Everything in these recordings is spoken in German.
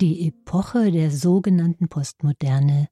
die Epoche der sogenannten Postmoderne.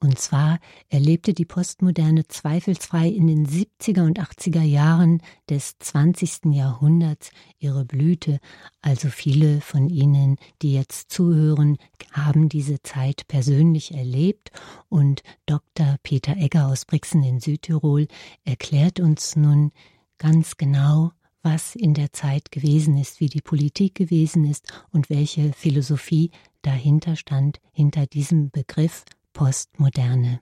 Und zwar erlebte die Postmoderne zweifelsfrei in den 70er und 80er Jahren des 20. Jahrhunderts ihre Blüte. Also viele von Ihnen, die jetzt zuhören, haben diese Zeit persönlich erlebt. Und Dr. Peter Egger aus Brixen in Südtirol erklärt uns nun ganz genau, was in der Zeit gewesen ist, wie die Politik gewesen ist und welche Philosophie dahinter stand, hinter diesem Begriff Postmoderne.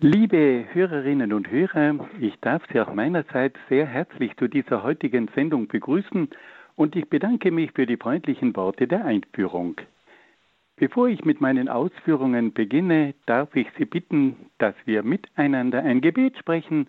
Liebe Hörerinnen und Hörer, ich darf Sie auch meinerseits sehr herzlich zu dieser heutigen Sendung begrüßen und ich bedanke mich für die freundlichen Worte der Einführung. Bevor ich mit meinen Ausführungen beginne, darf ich Sie bitten, dass wir miteinander ein Gebet sprechen,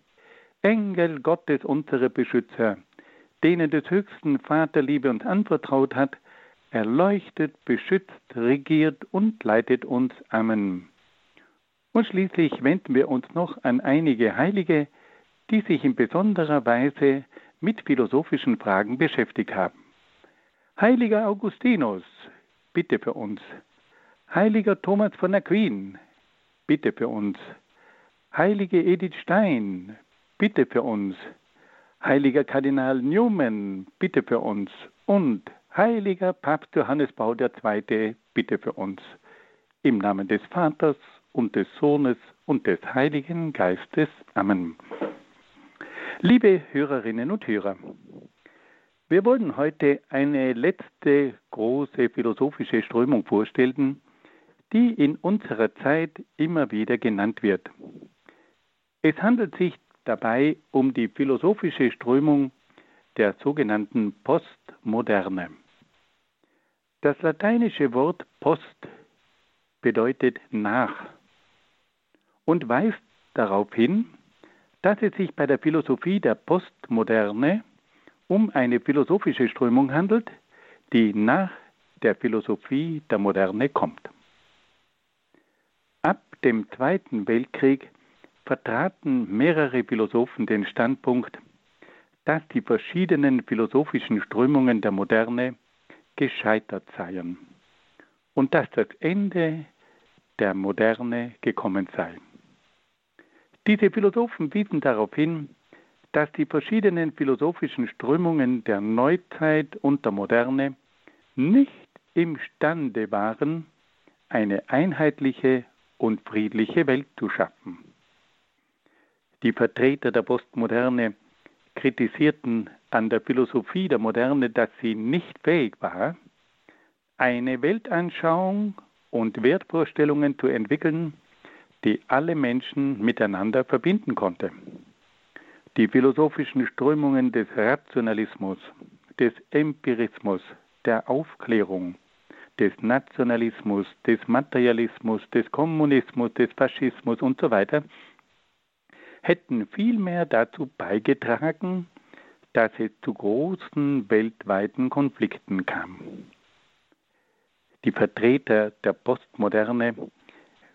Engel Gottes, unsere Beschützer, denen des höchsten Vaterliebe uns anvertraut hat, erleuchtet, beschützt, regiert und leitet uns. Amen. Und schließlich wenden wir uns noch an einige Heilige, die sich in besonderer Weise mit philosophischen Fragen beschäftigt haben. Heiliger Augustinus, bitte für uns. Heiliger Thomas von Aquin, bitte für uns. Heilige Edith Stein, bitte für uns. Heiliger Kardinal Newman, bitte für uns. Und heiliger Papst Johannes Paul II, bitte für uns. Im Namen des Vaters und des Sohnes und des Heiligen Geistes. Amen. Liebe Hörerinnen und Hörer, wir wollen heute eine letzte große philosophische Strömung vorstellen, die in unserer Zeit immer wieder genannt wird. Es handelt sich dabei um die philosophische Strömung der sogenannten Postmoderne. Das lateinische Wort Post bedeutet nach und weist darauf hin, dass es sich bei der Philosophie der Postmoderne um eine philosophische Strömung handelt, die nach der Philosophie der Moderne kommt. Ab dem Zweiten Weltkrieg vertraten mehrere Philosophen den Standpunkt, dass die verschiedenen philosophischen Strömungen der Moderne gescheitert seien und dass das Ende der Moderne gekommen sei. Diese Philosophen wiesen darauf hin, dass die verschiedenen philosophischen Strömungen der Neuzeit und der Moderne nicht imstande waren, eine einheitliche und friedliche Welt zu schaffen. Die Vertreter der Postmoderne kritisierten an der Philosophie der Moderne, dass sie nicht fähig war, eine Weltanschauung und Wertvorstellungen zu entwickeln, die alle Menschen miteinander verbinden konnte. Die philosophischen Strömungen des Rationalismus, des Empirismus, der Aufklärung, des Nationalismus, des Materialismus, des Kommunismus, des Faschismus und so hätten vielmehr dazu beigetragen, dass es zu großen weltweiten Konflikten kam. Die Vertreter der Postmoderne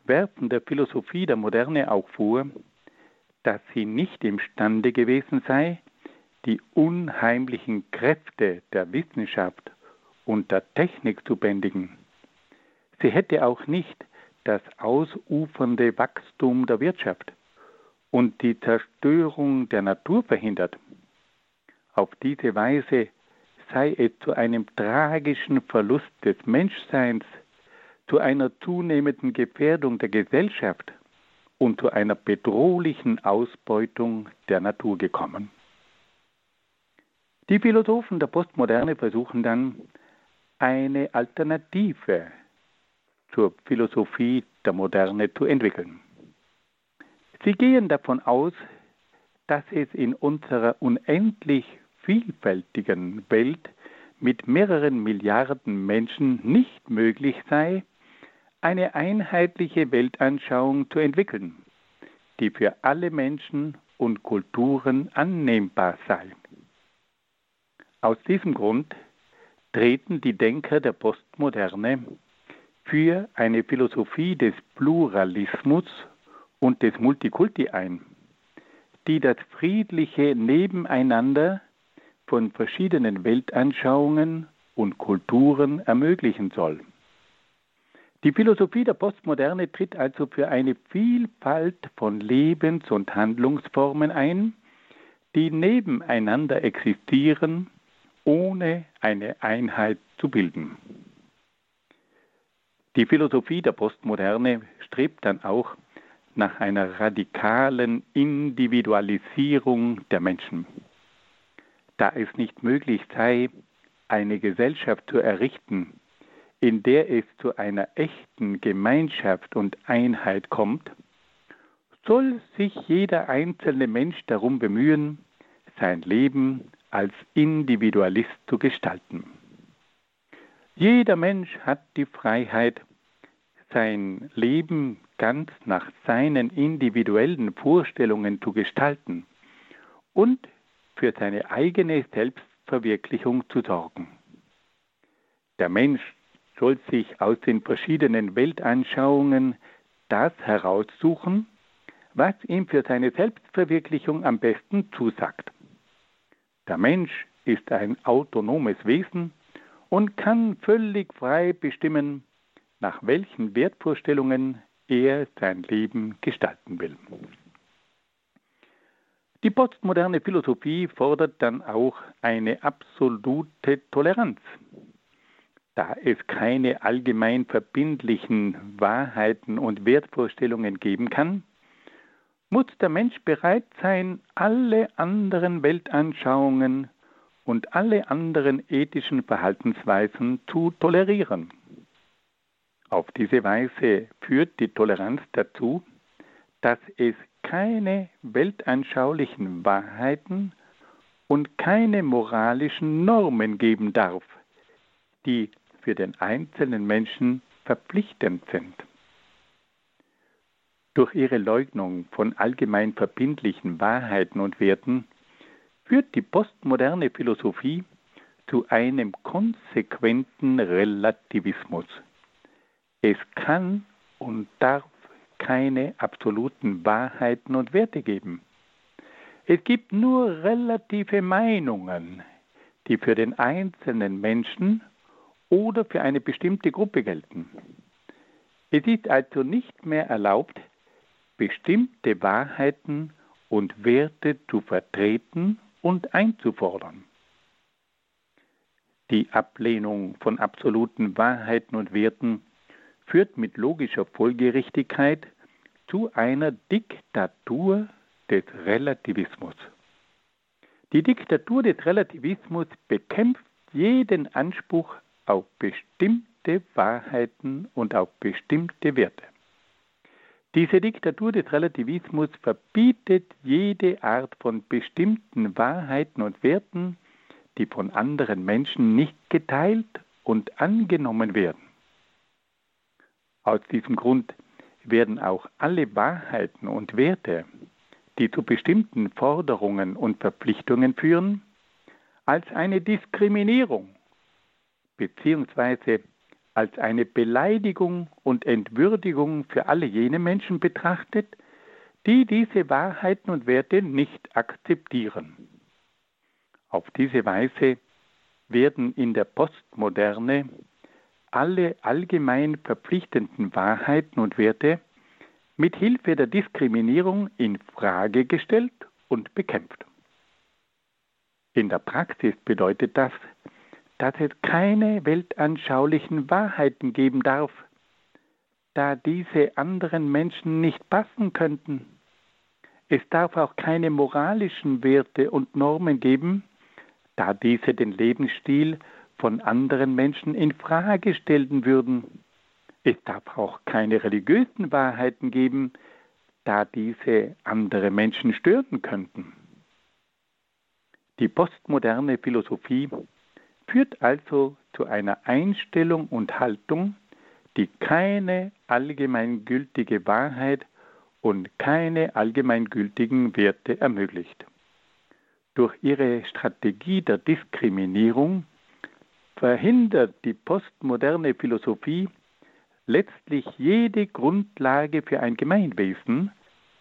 werfen der Philosophie der Moderne auch vor, dass sie nicht imstande gewesen sei, die unheimlichen Kräfte der Wissenschaft und der Technik zu bändigen. Sie hätte auch nicht das ausufernde Wachstum der Wirtschaft und die Zerstörung der Natur verhindert. Auf diese Weise sei es zu einem tragischen Verlust des Menschseins, zu einer zunehmenden Gefährdung der Gesellschaft und zu einer bedrohlichen Ausbeutung der Natur gekommen. Die Philosophen der Postmoderne versuchen dann, eine Alternative zur Philosophie der Moderne zu entwickeln. Sie gehen davon aus, dass es in unserer unendlich vielfältigen Welt mit mehreren Milliarden Menschen nicht möglich sei, eine einheitliche Weltanschauung zu entwickeln, die für alle Menschen und Kulturen annehmbar sei. Aus diesem Grund treten die Denker der Postmoderne für eine Philosophie des Pluralismus und des Multikulti ein, die das friedliche Nebeneinander von verschiedenen Weltanschauungen und Kulturen ermöglichen soll. Die Philosophie der Postmoderne tritt also für eine Vielfalt von Lebens- und Handlungsformen ein, die nebeneinander existieren, ohne eine Einheit zu bilden. Die Philosophie der Postmoderne strebt dann auch nach einer radikalen Individualisierung der Menschen. Da es nicht möglich sei, eine Gesellschaft zu errichten, in der es zu einer echten Gemeinschaft und Einheit kommt, soll sich jeder einzelne Mensch darum bemühen, sein Leben als Individualist zu gestalten. Jeder Mensch hat die Freiheit, sein Leben ganz nach seinen individuellen Vorstellungen zu gestalten und für seine eigene Selbstverwirklichung zu sorgen. Der Mensch soll sich aus den verschiedenen Weltanschauungen das heraussuchen, was ihm für seine Selbstverwirklichung am besten zusagt. Der Mensch ist ein autonomes Wesen und kann völlig frei bestimmen, nach welchen Wertvorstellungen er sein Leben gestalten will. Die postmoderne Philosophie fordert dann auch eine absolute Toleranz. Da es keine allgemein verbindlichen Wahrheiten und Wertvorstellungen geben kann, muss der Mensch bereit sein, alle anderen Weltanschauungen und alle anderen ethischen Verhaltensweisen zu tolerieren. Auf diese Weise führt die Toleranz dazu, dass es keine weltanschaulichen Wahrheiten und keine moralischen Normen geben darf, die für den einzelnen Menschen verpflichtend sind. Durch ihre Leugnung von allgemein verbindlichen Wahrheiten und Werten führt die postmoderne Philosophie zu einem konsequenten Relativismus. Es kann und darf keine absoluten Wahrheiten und Werte geben. Es gibt nur relative Meinungen, die für den einzelnen Menschen oder für eine bestimmte Gruppe gelten. Es ist also nicht mehr erlaubt, bestimmte Wahrheiten und Werte zu vertreten und einzufordern. Die Ablehnung von absoluten Wahrheiten und Werten führt mit logischer Folgerichtigkeit zu einer Diktatur des Relativismus. Die Diktatur des Relativismus bekämpft jeden Anspruch auf bestimmte Wahrheiten und auf bestimmte Werte. Diese Diktatur des Relativismus verbietet jede Art von bestimmten Wahrheiten und Werten, die von anderen Menschen nicht geteilt und angenommen werden. Aus diesem Grund werden auch alle Wahrheiten und Werte, die zu bestimmten Forderungen und Verpflichtungen führen, als eine Diskriminierung bzw. als eine Beleidigung und Entwürdigung für alle jene Menschen betrachtet, die diese Wahrheiten und Werte nicht akzeptieren. Auf diese Weise werden in der Postmoderne alle allgemein verpflichtenden Wahrheiten und Werte mit Hilfe der Diskriminierung in Frage gestellt und bekämpft. In der Praxis bedeutet das, dass es keine weltanschaulichen Wahrheiten geben darf, da diese anderen Menschen nicht passen könnten. Es darf auch keine moralischen Werte und Normen geben, da diese den Lebensstil von anderen Menschen in Frage stellen würden. Es darf auch keine religiösen Wahrheiten geben, da diese andere Menschen stören könnten. Die postmoderne Philosophie führt also zu einer Einstellung und Haltung, die keine allgemeingültige Wahrheit und keine allgemeingültigen Werte ermöglicht. Durch ihre Strategie der Diskriminierung verhindert die postmoderne Philosophie letztlich jede Grundlage für ein Gemeinwesen,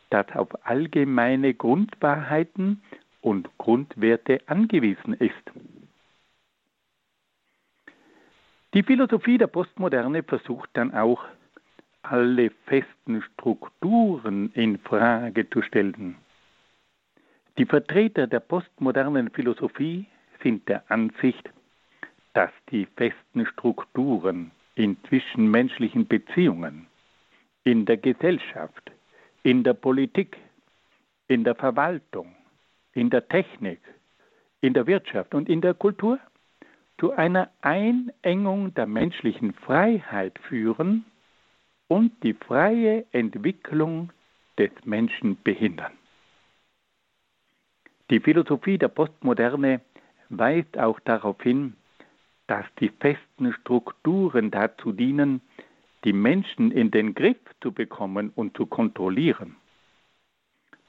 das auf allgemeine Grundwahrheiten und Grundwerte angewiesen ist. Die Philosophie der Postmoderne versucht dann auch, alle festen Strukturen in Frage zu stellen. Die Vertreter der postmodernen Philosophie sind der Ansicht, dass die festen Strukturen in zwischenmenschlichen Beziehungen, in der Gesellschaft, in der Politik, in der Verwaltung, in der Technik, in der Wirtschaft und in der Kultur zu einer Einengung der menschlichen Freiheit führen und die freie Entwicklung des Menschen behindern. Die Philosophie der Postmoderne weist auch darauf hin, dass die festen Strukturen dazu dienen, die Menschen in den Griff zu bekommen und zu kontrollieren.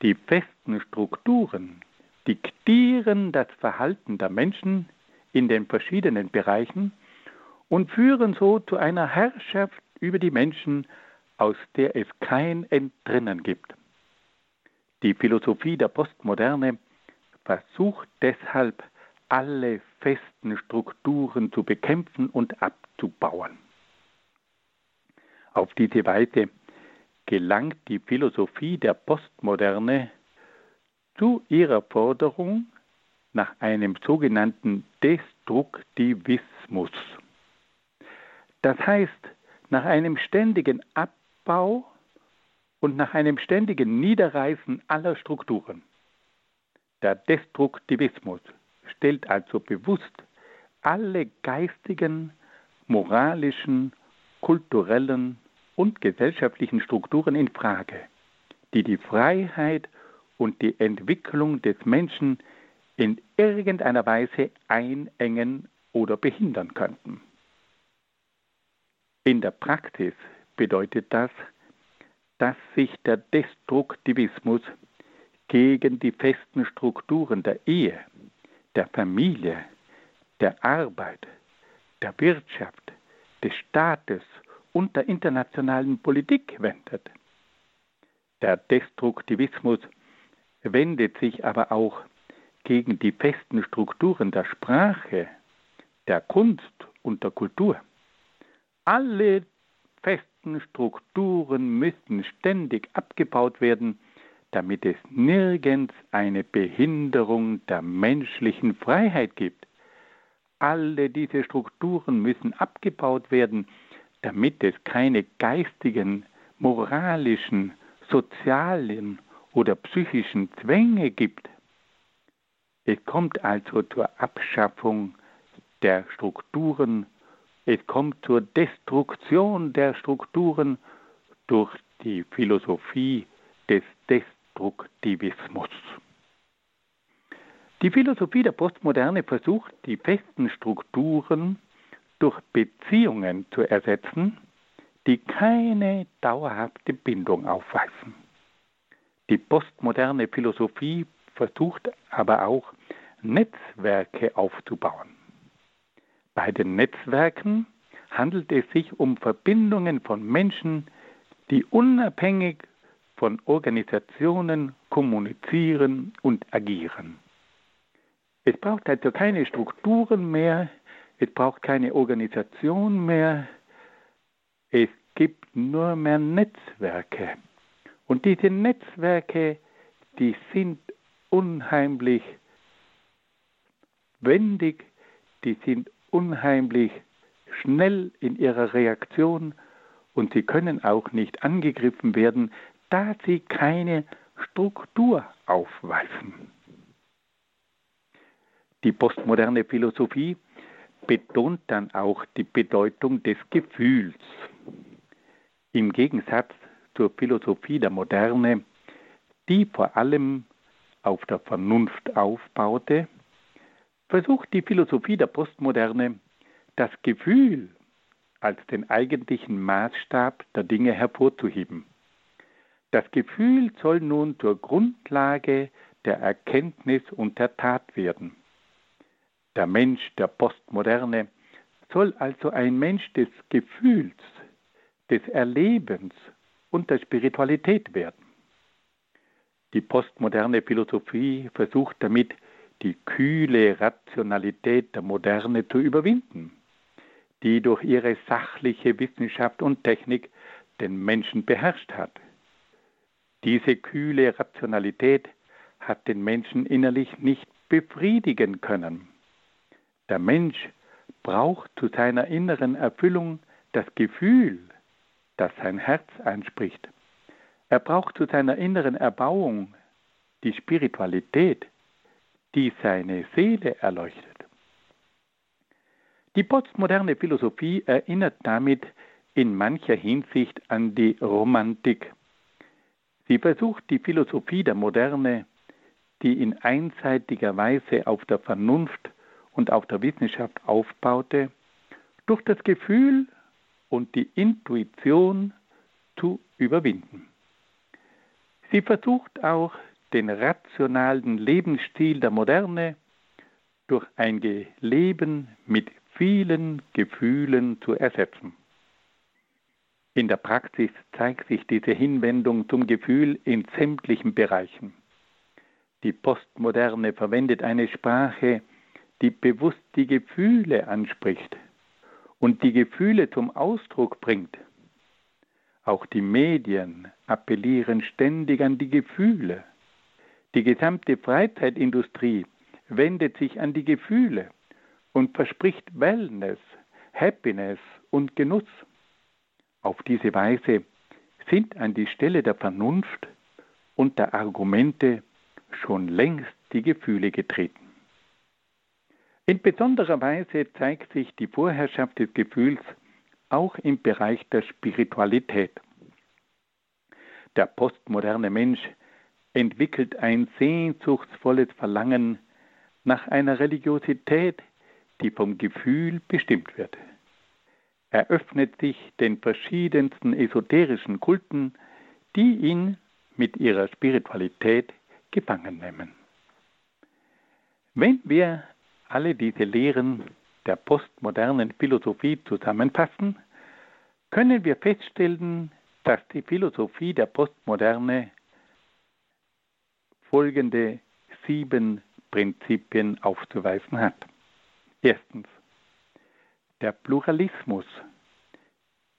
Die festen Strukturen diktieren das Verhalten der Menschen in den verschiedenen Bereichen und führen so zu einer Herrschaft über die Menschen, aus der es kein Entrinnen gibt. Die Philosophie der Postmoderne versucht deshalb, alle festen Strukturen zu bekämpfen und abzubauen. Auf diese Weise gelangt die Philosophie der Postmoderne zu ihrer Forderung nach einem sogenannten Destruktivismus. Das heißt, nach einem ständigen Abbau und nach einem ständigen Niederreißen aller Strukturen. Der Destruktivismus stellt also bewusst alle geistigen, moralischen, kulturellen und gesellschaftlichen Strukturen in Frage, die die Freiheit und die Entwicklung des Menschen in irgendeiner Weise einengen oder behindern könnten. In der Praxis bedeutet das, dass sich der Destruktivismus gegen die festen Strukturen der Ehe, der Familie, der Arbeit, der Wirtschaft, des Staates und der internationalen Politik wendet. Der Destruktivismus wendet sich aber auch gegen die festen Strukturen der Sprache, der Kunst und der Kultur. Alle festen Strukturen müssen ständig abgebaut werden, damit es nirgends eine Behinderung der menschlichen Freiheit gibt. Alle diese Strukturen müssen abgebaut werden, damit es keine geistigen, moralischen, sozialen oder psychischen Zwänge gibt. Es kommt also zur Abschaffung der Strukturen es kommt zur Destruktion der Strukturen durch die Philosophie des Destruktivismus. Die Philosophie der Postmoderne versucht, die festen Strukturen durch Beziehungen zu ersetzen, die keine dauerhafte Bindung aufweisen. Die postmoderne Philosophie versucht aber auch, Netzwerke aufzubauen. Bei den Netzwerken handelt es sich um Verbindungen von Menschen, die unabhängig von Organisationen kommunizieren und agieren. Es braucht also keine Strukturen mehr, es braucht keine Organisation mehr, es gibt nur mehr Netzwerke. Und diese Netzwerke, die sind unheimlich wendig, die sind unheimlich schnell in ihrer Reaktion und sie können auch nicht angegriffen werden, da sie keine Struktur aufweisen. Die postmoderne Philosophie betont dann auch die Bedeutung des Gefühls. Im Gegensatz zur Philosophie der Moderne, die vor allem auf der Vernunft aufbaute, versucht die Philosophie der Postmoderne das Gefühl als den eigentlichen Maßstab der Dinge hervorzuheben. Das Gefühl soll nun zur Grundlage der Erkenntnis und der Tat werden. Der Mensch der Postmoderne soll also ein Mensch des Gefühls, des Erlebens und der Spiritualität werden. Die postmoderne Philosophie versucht damit, die kühle Rationalität der Moderne zu überwinden, die durch ihre sachliche Wissenschaft und Technik den Menschen beherrscht hat. Diese kühle Rationalität hat den Menschen innerlich nicht befriedigen können. Der Mensch braucht zu seiner inneren Erfüllung das Gefühl, das sein Herz anspricht. Er braucht zu seiner inneren Erbauung die Spiritualität, die seine Seele erleuchtet. Die postmoderne Philosophie erinnert damit in mancher Hinsicht an die Romantik. Sie versucht die Philosophie der Moderne, die in einseitiger Weise auf der Vernunft und auf der Wissenschaft aufbaute, durch das Gefühl und die Intuition zu überwinden. Sie versucht auch den rationalen Lebensstil der Moderne durch ein Leben mit vielen Gefühlen zu ersetzen. In der Praxis zeigt sich diese Hinwendung zum Gefühl in sämtlichen Bereichen. Die Postmoderne verwendet eine Sprache, die bewusst die Gefühle anspricht und die Gefühle zum Ausdruck bringt. Auch die Medien appellieren ständig an die Gefühle. Die gesamte Freizeitindustrie wendet sich an die Gefühle und verspricht Wellness, Happiness und Genuss. Auf diese Weise sind an die Stelle der Vernunft und der Argumente schon längst die Gefühle getreten. In besonderer Weise zeigt sich die Vorherrschaft des Gefühls auch im Bereich der Spiritualität. Der postmoderne Mensch entwickelt ein sehnsuchtsvolles Verlangen nach einer Religiosität, die vom Gefühl bestimmt wird. Er öffnet sich den verschiedensten esoterischen Kulten, die ihn mit ihrer Spiritualität gefangen nehmen. Wenn wir alle diese Lehren der postmodernen Philosophie zusammenfassen, können wir feststellen, dass die Philosophie der Postmoderne folgende sieben Prinzipien aufzuweisen hat. Erstens, der Pluralismus,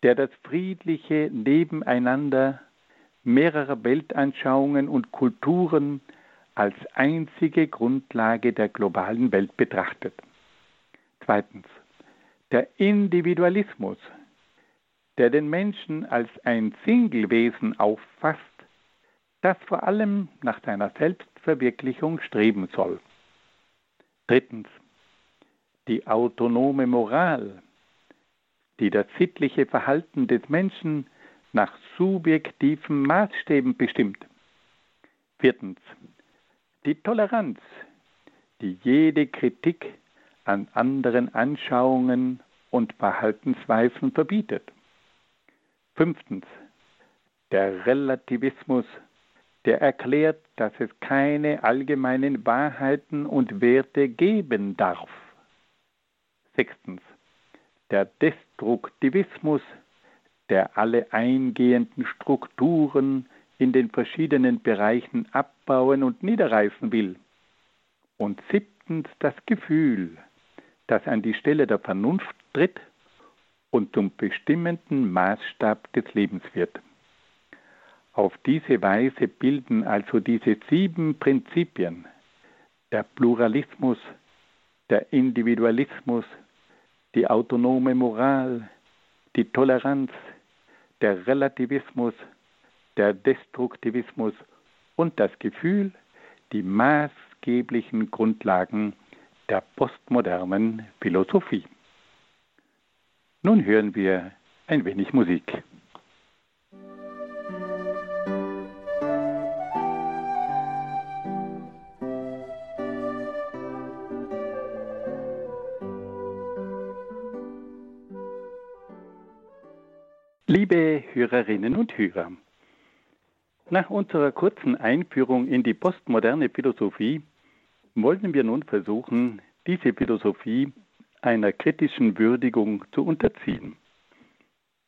der das friedliche Nebeneinander mehrerer Weltanschauungen und Kulturen als einzige Grundlage der globalen Welt betrachtet. Zweitens, der Individualismus, der den Menschen als ein Singlewesen auffasst, das vor allem nach seiner Selbstverwirklichung streben soll. Drittens, die autonome Moral, die das sittliche Verhalten des Menschen nach subjektiven Maßstäben bestimmt. Viertens, die Toleranz, die jede Kritik an anderen Anschauungen und Verhaltensweisen verbietet. Fünftens. Der Relativismus, der erklärt, dass es keine allgemeinen Wahrheiten und Werte geben darf. Sechstens. Der Destruktivismus, der alle eingehenden Strukturen in den verschiedenen Bereichen abbauen und niederreißen will. Und siebtens das Gefühl, das an die Stelle der Vernunft tritt und zum bestimmenden Maßstab des Lebens wird. Auf diese Weise bilden also diese sieben Prinzipien, der Pluralismus, der Individualismus, die autonome Moral, die Toleranz, der Relativismus, der Destruktivismus und das Gefühl die maßgeblichen Grundlagen der postmodernen Philosophie. Nun hören wir ein wenig Musik. Liebe Hörerinnen und Hörer, nach unserer kurzen Einführung in die postmoderne Philosophie wollen wir nun versuchen, diese Philosophie einer kritischen Würdigung zu unterziehen.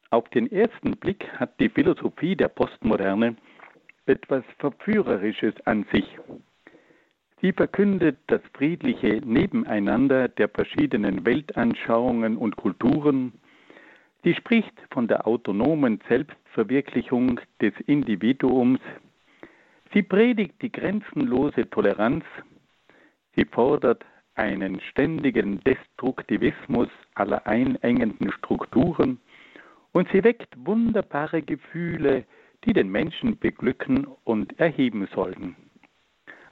Auf den ersten Blick hat die Philosophie der Postmoderne etwas Verführerisches an sich. Sie verkündet das friedliche Nebeneinander der verschiedenen Weltanschauungen und Kulturen, Sie spricht von der autonomen Selbstverwirklichung des Individuums. Sie predigt die grenzenlose Toleranz. Sie fordert einen ständigen Destruktivismus aller einengenden Strukturen und sie weckt wunderbare Gefühle, die den Menschen beglücken und erheben sollen.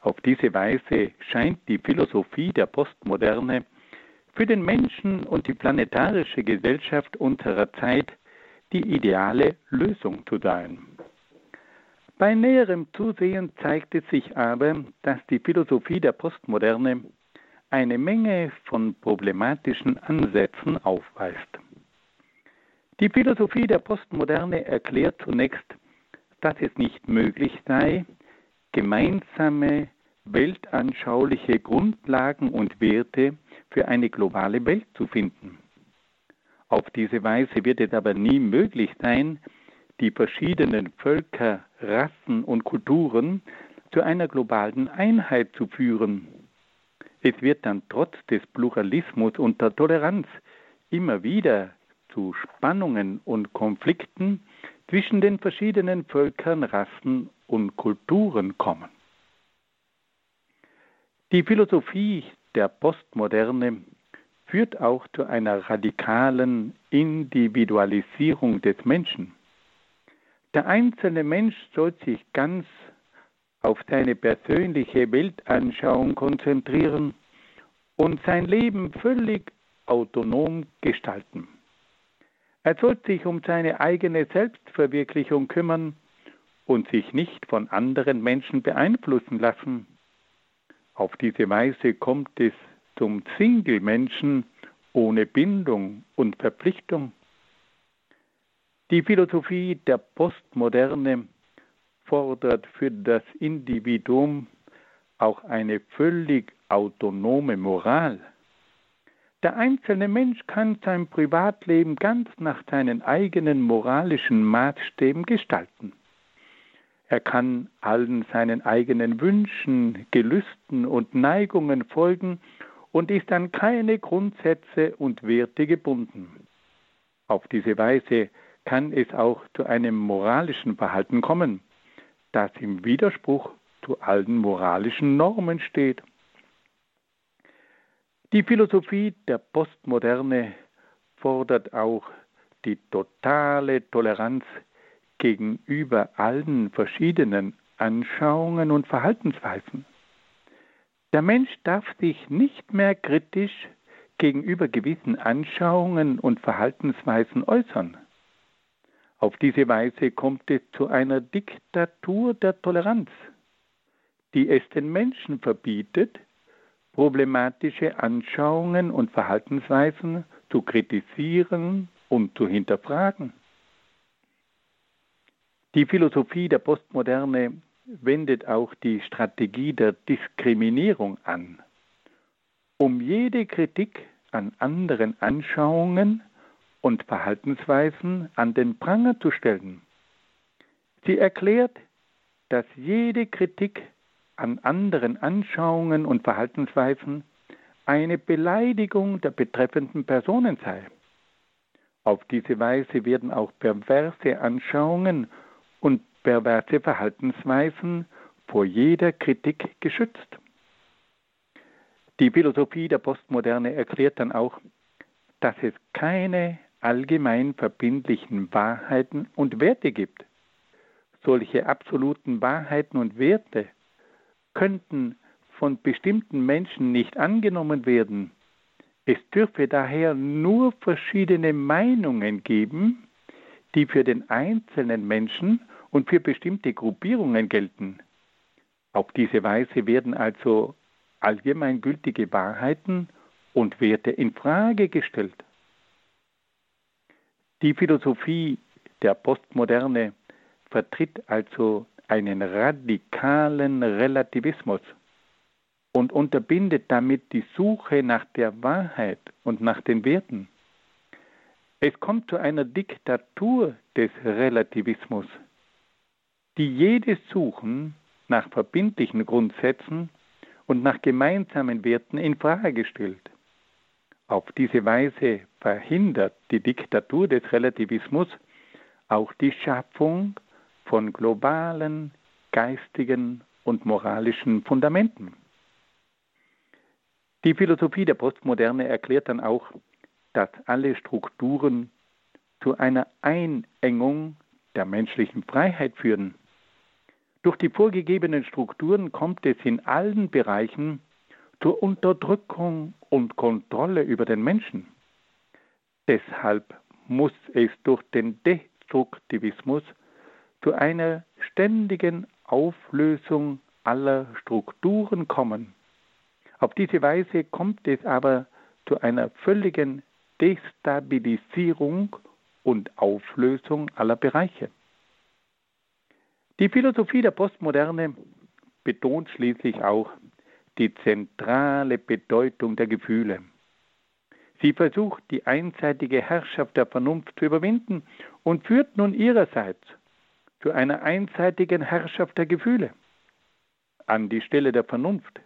Auf diese Weise scheint die Philosophie der Postmoderne für den Menschen und die planetarische Gesellschaft unserer Zeit die ideale Lösung zu sein. Bei näherem Zusehen zeigt es sich aber, dass die Philosophie der Postmoderne eine Menge von problematischen Ansätzen aufweist. Die Philosophie der Postmoderne erklärt zunächst, dass es nicht möglich sei, gemeinsame weltanschauliche Grundlagen und Werte für eine globale Welt zu finden. Auf diese Weise wird es aber nie möglich sein, die verschiedenen Völker, Rassen und Kulturen zu einer globalen Einheit zu führen. Es wird dann trotz des Pluralismus und der Toleranz immer wieder zu Spannungen und Konflikten zwischen den verschiedenen Völkern, Rassen und Kulturen kommen. Die Philosophie der Postmoderne führt auch zu einer radikalen Individualisierung des Menschen. Der einzelne Mensch soll sich ganz auf seine persönliche Weltanschauung konzentrieren und sein Leben völlig autonom gestalten. Er soll sich um seine eigene Selbstverwirklichung kümmern und sich nicht von anderen Menschen beeinflussen lassen. Auf diese Weise kommt es zum Single-Menschen ohne Bindung und Verpflichtung. Die Philosophie der Postmoderne fordert für das Individuum auch eine völlig autonome Moral. Der einzelne Mensch kann sein Privatleben ganz nach seinen eigenen moralischen Maßstäben gestalten. Er kann allen seinen eigenen Wünschen, Gelüsten und Neigungen folgen und ist an keine Grundsätze und Werte gebunden. Auf diese Weise kann es auch zu einem moralischen Verhalten kommen, das im Widerspruch zu allen moralischen Normen steht. Die Philosophie der Postmoderne fordert auch die totale Toleranz gegenüber allen verschiedenen Anschauungen und Verhaltensweisen. Der Mensch darf sich nicht mehr kritisch gegenüber gewissen Anschauungen und Verhaltensweisen äußern. Auf diese Weise kommt es zu einer Diktatur der Toleranz, die es den Menschen verbietet, problematische Anschauungen und Verhaltensweisen zu kritisieren und zu hinterfragen. Die Philosophie der Postmoderne wendet auch die Strategie der Diskriminierung an, um jede Kritik an anderen Anschauungen und Verhaltensweisen an den Pranger zu stellen. Sie erklärt, dass jede Kritik an anderen Anschauungen und Verhaltensweisen eine Beleidigung der betreffenden Personen sei. Auf diese Weise werden auch perverse Anschauungen und perverse Verhaltensweisen vor jeder Kritik geschützt. Die Philosophie der Postmoderne erklärt dann auch, dass es keine allgemein verbindlichen Wahrheiten und Werte gibt. Solche absoluten Wahrheiten und Werte könnten von bestimmten Menschen nicht angenommen werden. Es dürfe daher nur verschiedene Meinungen geben, die für den einzelnen Menschen und für bestimmte Gruppierungen gelten. Auf diese Weise werden also allgemeingültige Wahrheiten und Werte in Frage gestellt. Die Philosophie der Postmoderne vertritt also einen radikalen Relativismus und unterbindet damit die Suche nach der Wahrheit und nach den Werten. Es kommt zu einer Diktatur des Relativismus, die jedes Suchen nach verbindlichen Grundsätzen und nach gemeinsamen Werten in Frage stellt. Auf diese Weise verhindert die Diktatur des Relativismus auch die Schaffung von globalen, geistigen und moralischen Fundamenten. Die Philosophie der Postmoderne erklärt dann auch, dass alle Strukturen zu einer Einengung der menschlichen Freiheit führen. Durch die vorgegebenen Strukturen kommt es in allen Bereichen zur Unterdrückung und Kontrolle über den Menschen. Deshalb muss es durch den Destruktivismus zu einer ständigen Auflösung aller Strukturen kommen. Auf diese Weise kommt es aber zu einer völligen Destabilisierung und Auflösung aller Bereiche. Die Philosophie der Postmoderne betont schließlich auch die zentrale Bedeutung der Gefühle. Sie versucht, die einseitige Herrschaft der Vernunft zu überwinden und führt nun ihrerseits zu einer einseitigen Herrschaft der Gefühle. An die Stelle der Vernunft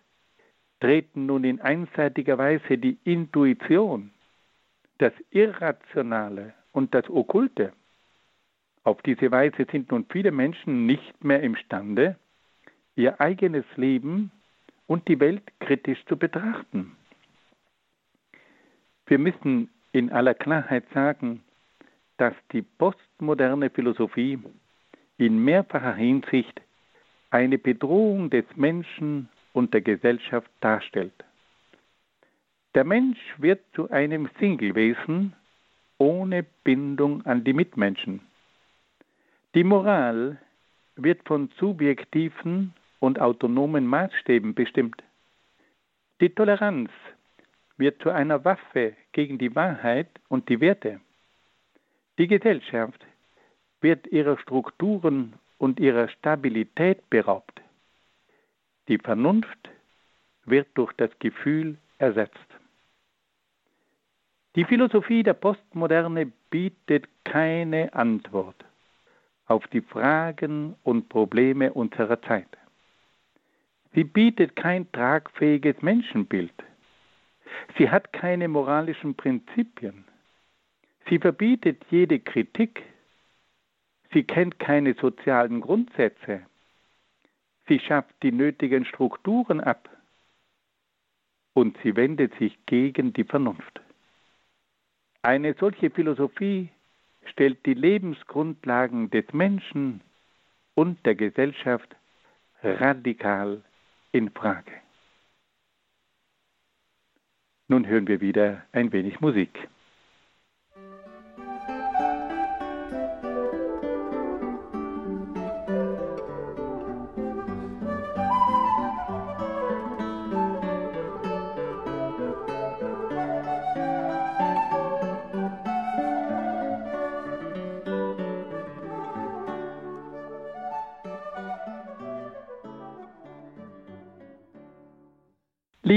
treten nun in einseitiger Weise die Intuition, das Irrationale und das Okkulte. Auf diese Weise sind nun viele Menschen nicht mehr imstande, ihr eigenes Leben und die Welt kritisch zu betrachten. Wir müssen in aller Klarheit sagen, dass die postmoderne Philosophie in mehrfacher Hinsicht eine Bedrohung des Menschen und der Gesellschaft darstellt. Der Mensch wird zu einem Singlewesen ohne Bindung an die Mitmenschen. Die Moral wird von subjektiven und autonomen Maßstäben bestimmt. Die Toleranz wird zu einer Waffe gegen die Wahrheit und die Werte. Die Gesellschaft wird ihrer Strukturen und ihrer Stabilität beraubt. Die Vernunft wird durch das Gefühl ersetzt. Die Philosophie der Postmoderne bietet keine Antwort auf die Fragen und Probleme unserer Zeit. Sie bietet kein tragfähiges Menschenbild. Sie hat keine moralischen Prinzipien. Sie verbietet jede Kritik. Sie kennt keine sozialen Grundsätze. Sie schafft die nötigen Strukturen ab. Und sie wendet sich gegen die Vernunft. Eine solche Philosophie stellt die Lebensgrundlagen des Menschen und der Gesellschaft radikal in Frage. Nun hören wir wieder ein wenig Musik.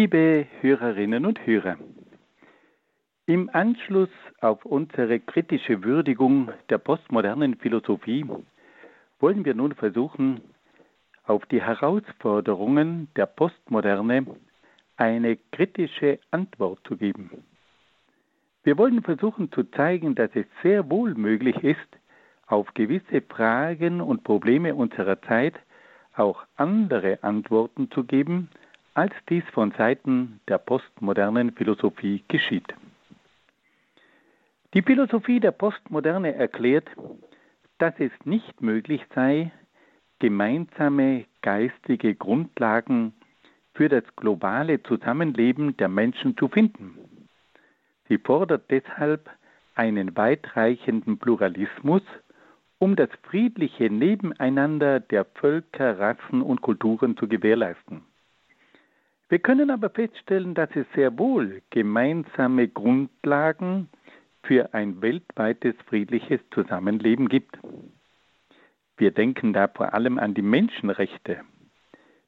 Liebe Hörerinnen und Hörer, im Anschluss auf unsere kritische Würdigung der postmodernen Philosophie wollen wir nun versuchen, auf die Herausforderungen der Postmoderne eine kritische Antwort zu geben. Wir wollen versuchen zu zeigen, dass es sehr wohl möglich ist, auf gewisse Fragen und Probleme unserer Zeit auch andere Antworten zu geben, als dies von Seiten der postmodernen Philosophie geschieht. Die Philosophie der Postmoderne erklärt, dass es nicht möglich sei, gemeinsame geistige Grundlagen für das globale Zusammenleben der Menschen zu finden. Sie fordert deshalb einen weitreichenden Pluralismus, um das friedliche Nebeneinander der Völker, Rassen und Kulturen zu gewährleisten. Wir können aber feststellen, dass es sehr wohl gemeinsame Grundlagen für ein weltweites friedliches Zusammenleben gibt. Wir denken da vor allem an die Menschenrechte,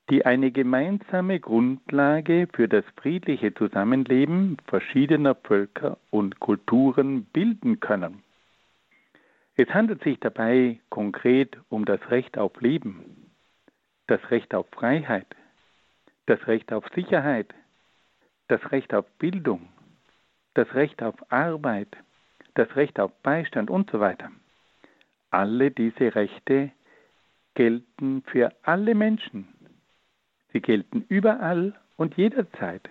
die eine gemeinsame Grundlage für das friedliche Zusammenleben verschiedener Völker und Kulturen bilden können. Es handelt sich dabei konkret um das Recht auf Leben, das Recht auf Freiheit, das Recht auf Sicherheit, das Recht auf Bildung, das Recht auf Arbeit, das Recht auf Beistand und so weiter. Alle diese Rechte gelten für alle Menschen. Sie gelten überall und jederzeit.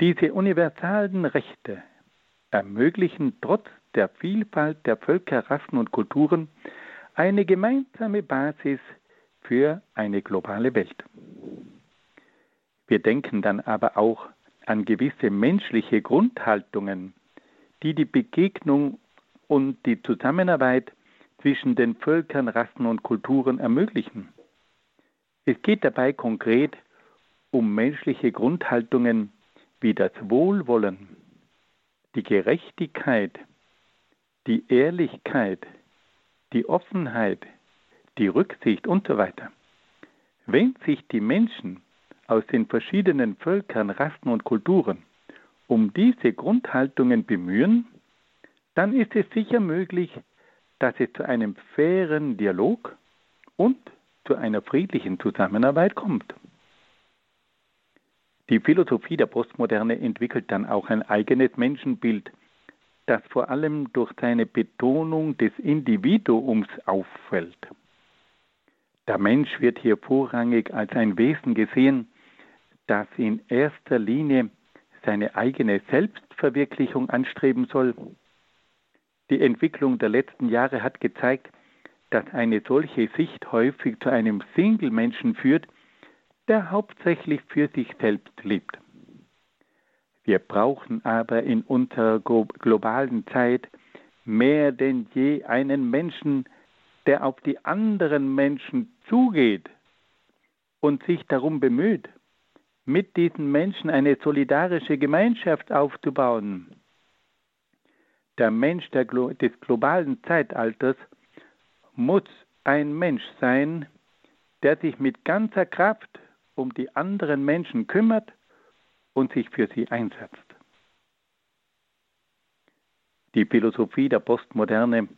Diese universalen Rechte ermöglichen trotz der Vielfalt der Völker, Rassen und Kulturen eine gemeinsame Basis für eine globale Welt. Wir denken dann aber auch an gewisse menschliche Grundhaltungen, die die Begegnung und die Zusammenarbeit zwischen den Völkern, Rassen und Kulturen ermöglichen. Es geht dabei konkret um menschliche Grundhaltungen wie das Wohlwollen, die Gerechtigkeit, die Ehrlichkeit, die Offenheit, die Rücksicht und so weiter. Wenn sich die Menschen aus den verschiedenen Völkern, Rassen und Kulturen um diese Grundhaltungen bemühen, dann ist es sicher möglich, dass es zu einem fairen Dialog und zu einer friedlichen Zusammenarbeit kommt. Die Philosophie der Postmoderne entwickelt dann auch ein eigenes Menschenbild, das vor allem durch seine Betonung des Individuums auffällt. Der Mensch wird hier vorrangig als ein Wesen gesehen, das in erster Linie seine eigene Selbstverwirklichung anstreben soll. Die Entwicklung der letzten Jahre hat gezeigt, dass eine solche Sicht häufig zu einem Single-Menschen führt, der hauptsächlich für sich selbst lebt. Wir brauchen aber in unserer globalen Zeit mehr denn je einen Menschen, der auf die anderen Menschen zugeht und sich darum bemüht, mit diesen Menschen eine solidarische Gemeinschaft aufzubauen. Der Mensch der, des globalen Zeitalters muss ein Mensch sein, der sich mit ganzer Kraft um die anderen Menschen kümmert und sich für sie einsetzt. Die Philosophie der Postmoderne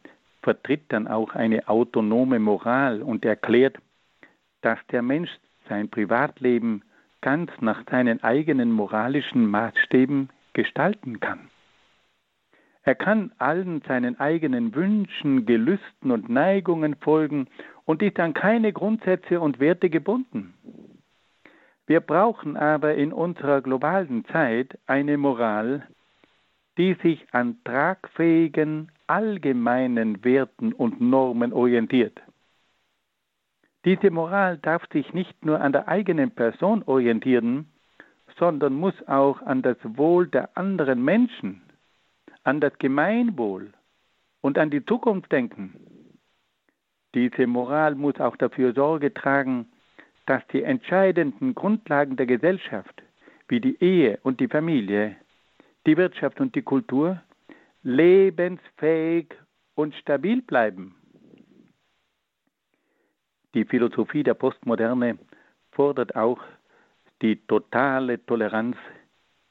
vertritt dann auch eine autonome Moral und erklärt, dass der Mensch sein Privatleben ganz nach seinen eigenen moralischen Maßstäben gestalten kann. Er kann allen seinen eigenen Wünschen, Gelüsten und Neigungen folgen und ist an keine Grundsätze und Werte gebunden. Wir brauchen aber in unserer globalen Zeit eine Moral, die sich an tragfähigen allgemeinen Werten und Normen orientiert. Diese Moral darf sich nicht nur an der eigenen Person orientieren, sondern muss auch an das Wohl der anderen Menschen an das Gemeinwohl und an die Zukunft denken. Diese Moral muss auch dafür Sorge tragen, dass die entscheidenden Grundlagen der Gesellschaft, wie die Ehe und die Familie, die Wirtschaft und die Kultur, lebensfähig und stabil bleiben. Die Philosophie der Postmoderne fordert auch die totale Toleranz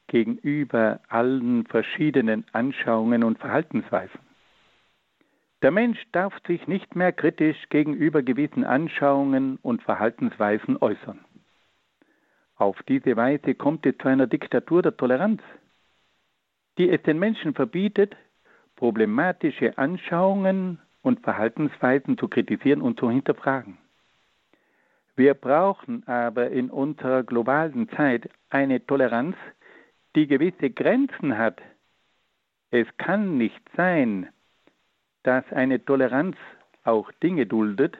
gegenüber allen verschiedenen Anschauungen und Verhaltensweisen. Der Mensch darf sich nicht mehr kritisch gegenüber gewissen Anschauungen und Verhaltensweisen äußern. Auf diese Weise kommt es zu einer Diktatur der Toleranz, die es den Menschen verbietet, problematische Anschauungen und Verhaltensweisen zu kritisieren und zu hinterfragen. Wir brauchen aber in unserer globalen Zeit eine Toleranz, die gewisse Grenzen hat, Es kann nicht sein, dass eine Toleranz auch Dinge duldet,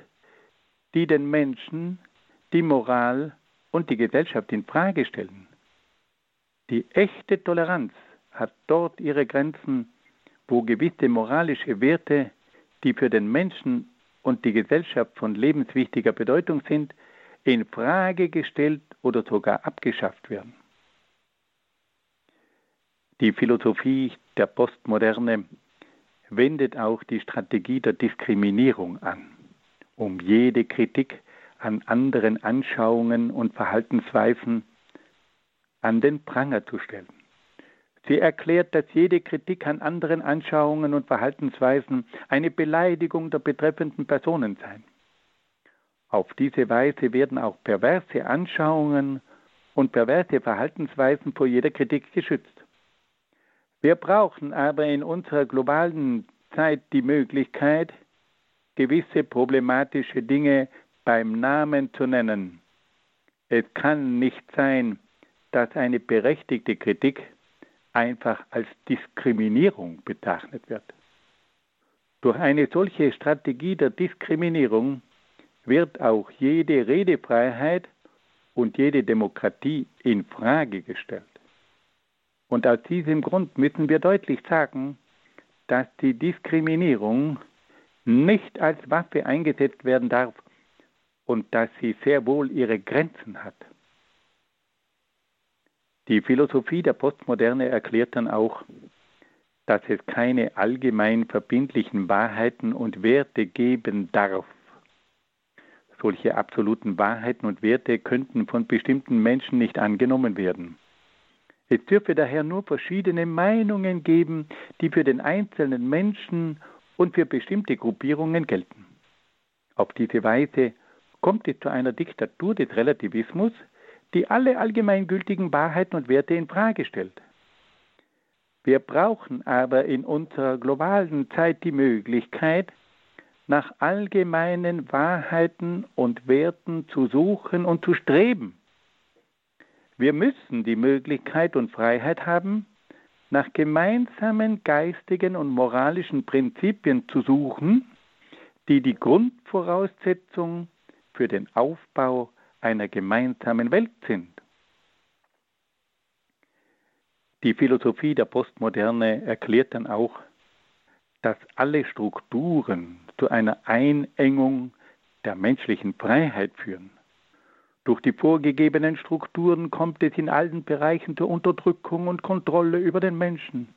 die den Menschen, die Moral und die Gesellschaft in Frage stellen. Die echte Toleranz hat dort ihre Grenzen, wo gewisse moralische Werte, die für den Menschen und die Gesellschaft von lebenswichtiger Bedeutung sind, in Frage gestellt oder sogar abgeschafft werden. Die Philosophie der Postmoderne wendet auch die Strategie der Diskriminierung an, um jede Kritik an anderen Anschauungen und Verhaltensweisen an den Pranger zu stellen. Sie erklärt, dass jede Kritik an anderen Anschauungen und Verhaltensweisen eine Beleidigung der betreffenden Personen sei. Auf diese Weise werden auch perverse Anschauungen und perverse Verhaltensweisen vor jeder Kritik geschützt. Wir brauchen aber in unserer globalen Zeit die Möglichkeit, gewisse problematische Dinge beim Namen zu nennen. Es kann nicht sein, dass eine berechtigte Kritik einfach als Diskriminierung bezeichnet wird. Durch eine solche Strategie der Diskriminierung wird auch jede Redefreiheit und jede Demokratie in Frage gestellt. Und aus diesem Grund müssen wir deutlich sagen, dass die Diskriminierung nicht als Waffe eingesetzt werden darf und dass sie sehr wohl ihre Grenzen hat. Die Philosophie der Postmoderne erklärt dann auch, dass es keine allgemein verbindlichen Wahrheiten und Werte geben darf. Solche absoluten Wahrheiten und Werte könnten von bestimmten Menschen nicht angenommen werden. Es dürfe daher nur verschiedene Meinungen geben, die für den einzelnen Menschen und für bestimmte Gruppierungen gelten. Auf diese Weise kommt es zu einer Diktatur des Relativismus, die alle allgemeingültigen Wahrheiten und Werte in Frage stellt. Wir brauchen aber in unserer globalen Zeit die Möglichkeit, nach allgemeinen Wahrheiten und Werten zu suchen und zu streben. Wir müssen die Möglichkeit und Freiheit haben, nach gemeinsamen geistigen und moralischen Prinzipien zu suchen, die die Grundvoraussetzung für den Aufbau einer gemeinsamen Welt sind. Die Philosophie der Postmoderne erklärt dann auch, dass alle Strukturen zu einer Einengung der menschlichen Freiheit führen. Durch die vorgegebenen Strukturen kommt es in allen Bereichen zur Unterdrückung und Kontrolle über den Menschen.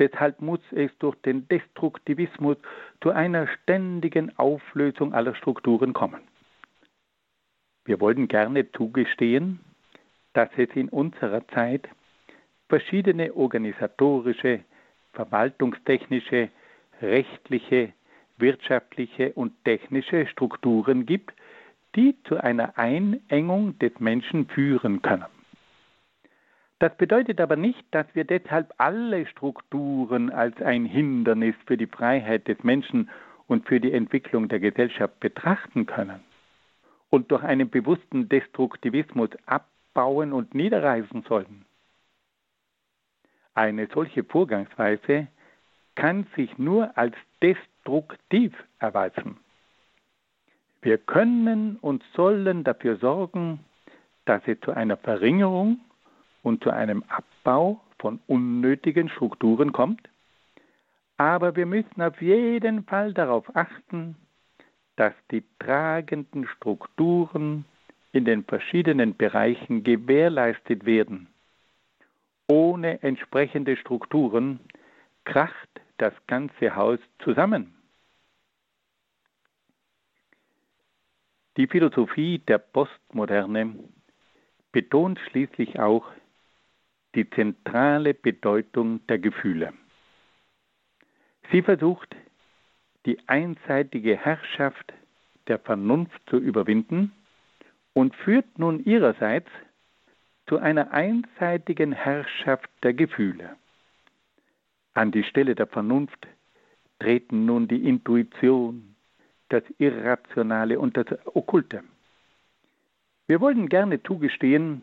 Deshalb muss es durch den Destruktivismus zu einer ständigen Auflösung aller Strukturen kommen. Wir wollen gerne zugestehen, dass es in unserer Zeit verschiedene organisatorische, verwaltungstechnische, rechtliche, wirtschaftliche und technische Strukturen gibt, die zu einer Einengung des Menschen führen können. Das bedeutet aber nicht, dass wir deshalb alle Strukturen als ein Hindernis für die Freiheit des Menschen und für die Entwicklung der Gesellschaft betrachten können und durch einen bewussten Destruktivismus abbauen und niederreißen sollen. Eine solche Vorgangsweise kann sich nur als destruktiv erweisen. Wir können und sollen dafür sorgen, dass es zu einer Verringerung und zu einem Abbau von unnötigen Strukturen kommt, aber wir müssen auf jeden Fall darauf achten, dass die tragenden Strukturen in den verschiedenen Bereichen gewährleistet werden. Ohne entsprechende Strukturen kracht das ganze Haus zusammen. Die Philosophie der Postmoderne betont schließlich auch die zentrale Bedeutung der Gefühle. Sie versucht, die einseitige Herrschaft der Vernunft zu überwinden und führt nun ihrerseits zu einer einseitigen Herrschaft der Gefühle. An die Stelle der Vernunft treten nun die Intuition, das Irrationale und das Okkulte. Wir wollen gerne zugestehen,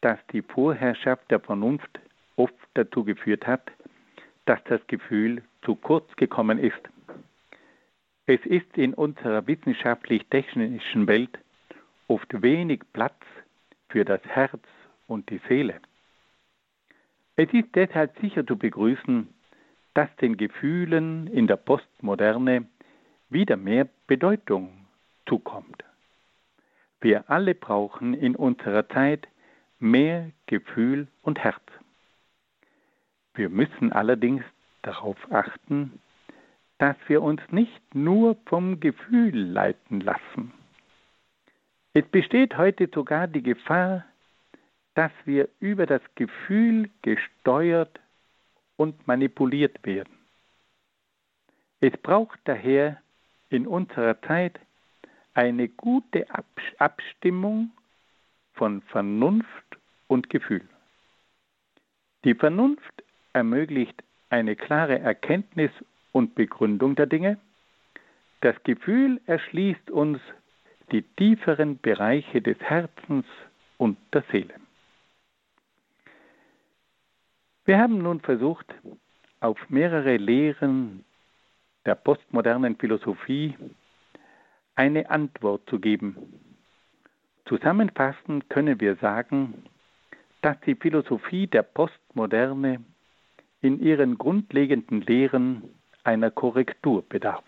dass die Vorherrschaft der Vernunft oft dazu geführt hat, dass das Gefühl zu kurz gekommen ist. Es ist in unserer wissenschaftlich-technischen Welt oft wenig Platz für das Herz und die Seele. Es ist deshalb sicher zu begrüßen, dass den Gefühlen in der Postmoderne wieder mehr Bedeutung zukommt. Wir alle brauchen in unserer Zeit mehr Gefühl und Herz. Wir müssen allerdings darauf achten, dass wir uns nicht nur vom Gefühl leiten lassen. Es besteht heute sogar die Gefahr, dass wir über das Gefühl gesteuert und manipuliert werden. Es braucht daher in unserer Zeit eine gute Abstimmung von Vernunft und Gefühl. Die Vernunft ermöglicht eine klare Erkenntnis und Begründung der Dinge. Das Gefühl erschließt uns die tieferen Bereiche des Herzens und der Seele. Wir haben nun versucht, auf mehrere Lehren der postmodernen Philosophie eine Antwort zu geben. Zusammenfassend können wir sagen, dass die Philosophie der Postmoderne in ihren grundlegenden Lehren einer Korrektur bedarf.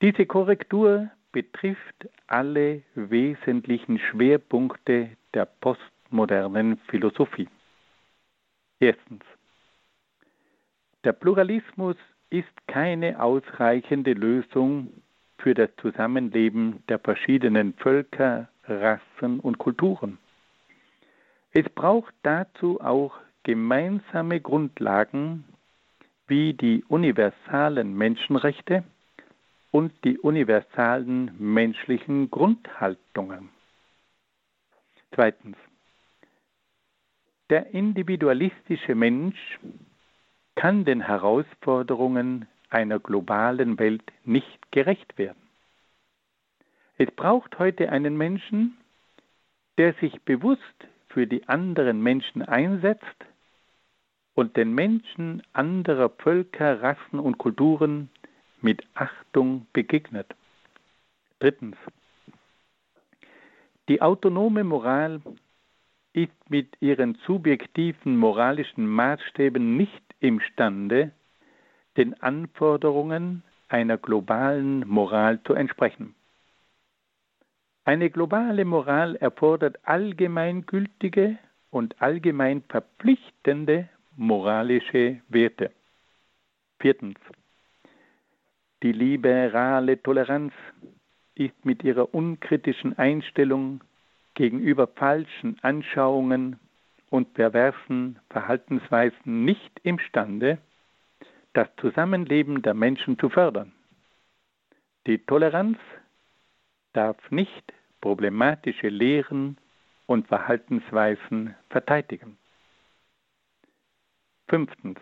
Diese Korrektur betrifft alle wesentlichen Schwerpunkte der postmodernen Philosophie. Erstens. Der Pluralismus ist keine ausreichende Lösung für das Zusammenleben der verschiedenen Völker, Rassen und Kulturen. Es braucht dazu auch gemeinsame Grundlagen wie die universalen Menschenrechte und die universalen menschlichen Grundhaltungen. Zweitens. Der individualistische Mensch kann den Herausforderungen einer globalen Welt nicht gerecht werden. Es braucht heute einen Menschen, der sich bewusst für die anderen Menschen einsetzt und den Menschen anderer Völker, Rassen und Kulturen mit Achtung begegnet. Drittens. Die autonome Moral ist mit ihren subjektiven moralischen Maßstäben nicht imstande, den Anforderungen einer globalen Moral zu entsprechen. Eine globale Moral erfordert allgemeingültige und allgemein verpflichtende moralische Werte. Viertens. Die liberale Toleranz ist mit ihrer unkritischen Einstellung gegenüber falschen Anschauungen und perversen Verhaltensweisen nicht imstande, das Zusammenleben der Menschen zu fördern. Die Toleranz darf nicht problematische Lehren und Verhaltensweisen verteidigen. Fünftens.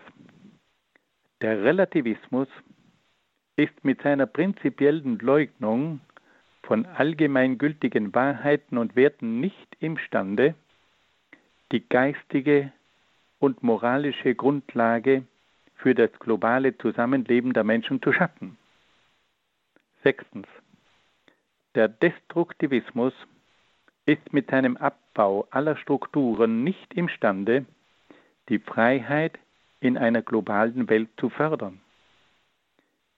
Der Relativismus ist mit seiner prinzipiellen Leugnung von allgemeingültigen Wahrheiten und Werten nicht imstande, die geistige und moralische Grundlage für das globale Zusammenleben der Menschen zu schaffen. Sechstens. Der Destruktivismus ist mit seinem Abbau aller Strukturen nicht imstande, die Freiheit in einer globalen Welt zu fördern.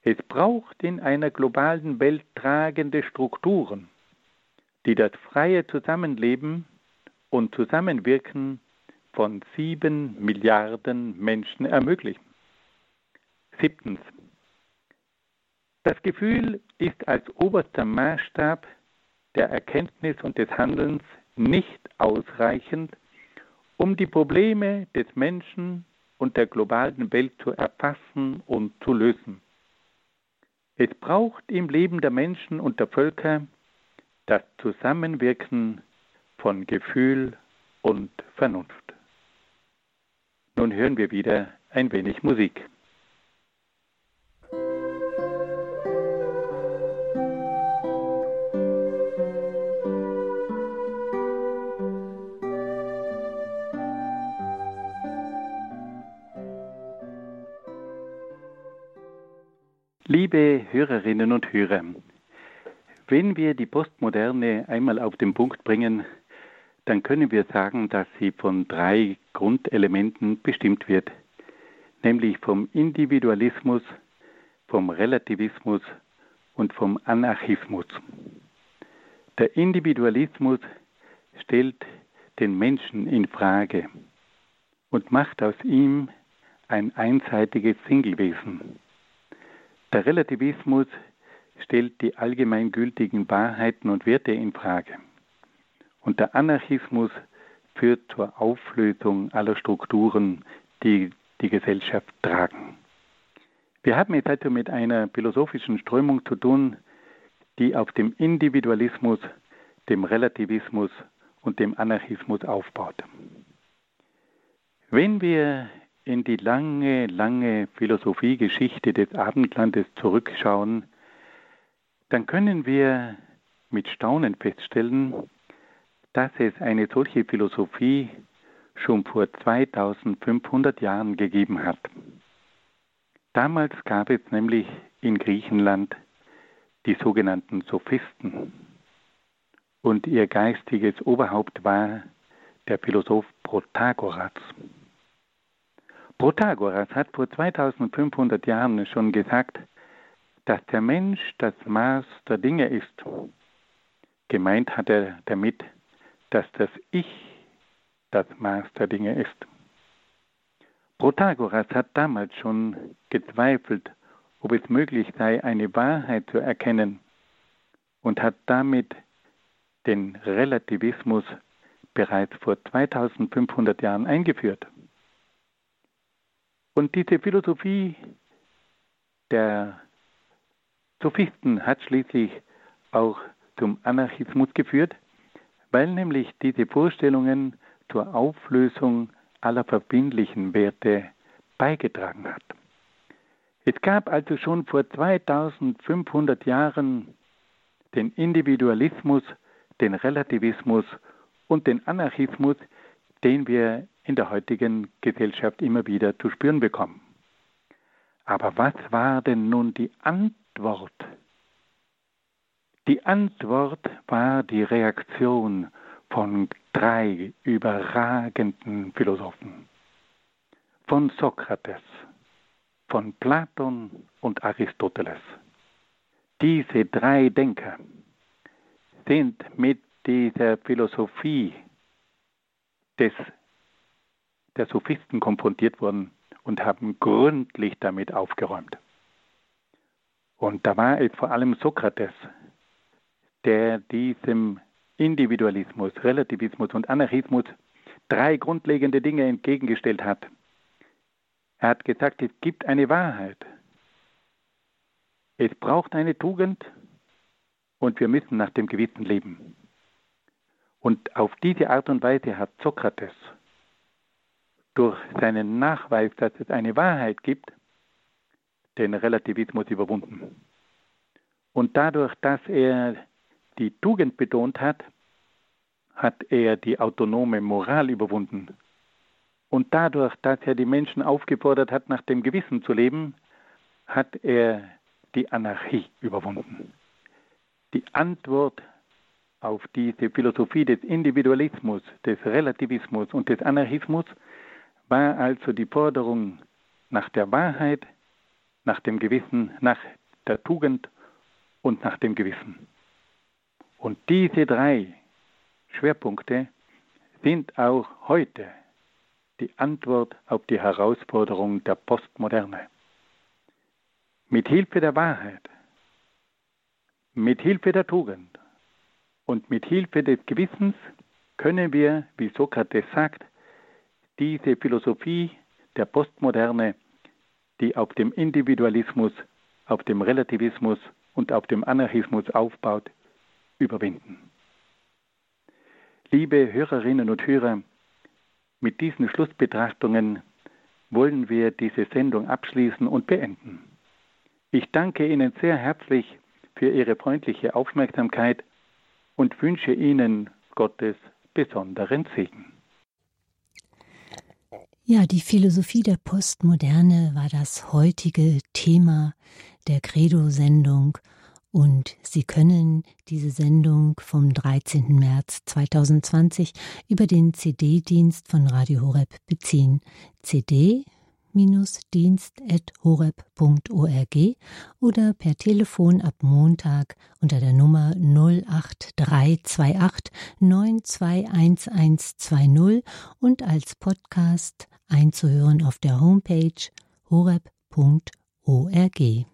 Es braucht in einer globalen Welt tragende Strukturen, die das freie Zusammenleben und Zusammenwirken von sieben Milliarden Menschen ermöglichen. Siebtens. Das Gefühl ist als oberster Maßstab der Erkenntnis und des Handelns nicht ausreichend, um die Probleme des Menschen und der globalen Welt zu erfassen und zu lösen. Es braucht im Leben der Menschen und der Völker das Zusammenwirken von Gefühl und Vernunft. Nun hören wir wieder ein wenig Musik. Liebe Hörerinnen und Hörer, wenn wir die Postmoderne einmal auf den Punkt bringen, dann können wir sagen, dass sie von drei Grundelementen bestimmt wird, nämlich vom Individualismus, vom Relativismus und vom Anarchismus. Der Individualismus stellt den Menschen in Frage und macht aus ihm ein einseitiges Singlewesen. Der Relativismus stellt die allgemeingültigen Wahrheiten und Werte in Frage. Und der Anarchismus führt zur Auflösung aller Strukturen, die die Gesellschaft tragen. Wir haben es also mit einer philosophischen Strömung zu tun, die auf dem Individualismus, dem Relativismus und dem Anarchismus aufbaut. Wenn wir in die lange, lange Philosophiegeschichte des Abendlandes zurückschauen, dann können wir mit Staunen feststellen, dass es eine solche Philosophie schon vor 2500 Jahren gegeben hat. Damals gab es nämlich in Griechenland die sogenannten Sophisten. Und ihr geistiges Oberhaupt war der Philosoph Protagoras. Protagoras hat vor 2500 Jahren schon gesagt, dass der Mensch das Maß der Dinge ist. Gemeint hat er damit, dass das Ich das Maß der Dinge ist. Protagoras hat damals schon gezweifelt, ob es möglich sei, eine Wahrheit zu erkennen und hat damit den Relativismus bereits vor 2500 Jahren eingeführt. Und diese Philosophie der Sophisten hat schließlich auch zum Anarchismus geführt, weil nämlich diese Vorstellungen zur Auflösung aller verbindlichen Werte beigetragen hat. Es gab also schon vor 2500 Jahren den Individualismus, den Relativismus und den Anarchismus, den wir in der heutigen Gesellschaft immer wieder zu spüren bekommen. Aber was war denn nun die Antwort? Die Antwort war die Reaktion von drei überragenden Philosophen. Von Sokrates, von Platon und Aristoteles. Diese drei Denker sind mit dieser Philosophie des, der Sophisten konfrontiert worden und haben gründlich damit aufgeräumt. Und da war es vor allem Sokrates, der diesem Individualismus, Relativismus und Anarchismus drei grundlegende Dinge entgegengestellt hat. Er hat gesagt, es gibt eine Wahrheit. Es braucht eine Tugend und wir müssen nach dem Gewissen leben. Und auf diese Art und Weise hat Sokrates durch seinen Nachweis, dass es eine Wahrheit gibt, den Relativismus überwunden. Und dadurch, dass er die Tugend betont hat, hat er die autonome Moral überwunden. Und dadurch, dass er die Menschen aufgefordert hat, nach dem Gewissen zu leben, hat er die Anarchie überwunden. Die Antwort auf diese Philosophie des Individualismus, des Relativismus und des Anarchismus war also die Forderung nach der Wahrheit, nach dem Gewissen, nach der Tugend und nach dem Gewissen. Und diese drei Schwerpunkte sind auch heute die Antwort auf die Herausforderung der Postmoderne. Mit Hilfe der Wahrheit, mit Hilfe der Tugend und mit Hilfe des Gewissens können wir, wie Sokrates sagt, diese Philosophie der Postmoderne, die auf dem Individualismus, auf dem Relativismus und auf dem Anarchismus aufbaut, überwinden. Liebe Hörerinnen und Hörer, mit diesen Schlussbetrachtungen wollen wir diese Sendung abschließen und beenden. Ich danke Ihnen sehr herzlich für Ihre freundliche Aufmerksamkeit und wünsche Ihnen Gottes besonderen Segen. Ja, die Philosophie der Postmoderne war das heutige Thema der Credo-Sendung und Sie können diese Sendung vom 13. März 2020 über den CD-Dienst von Radio Horeb beziehen. CD dienst.horeb.org oder per Telefon ab Montag unter der Nummer 08328 921120 und als Podcast einzuhören auf der Homepage horeb.org.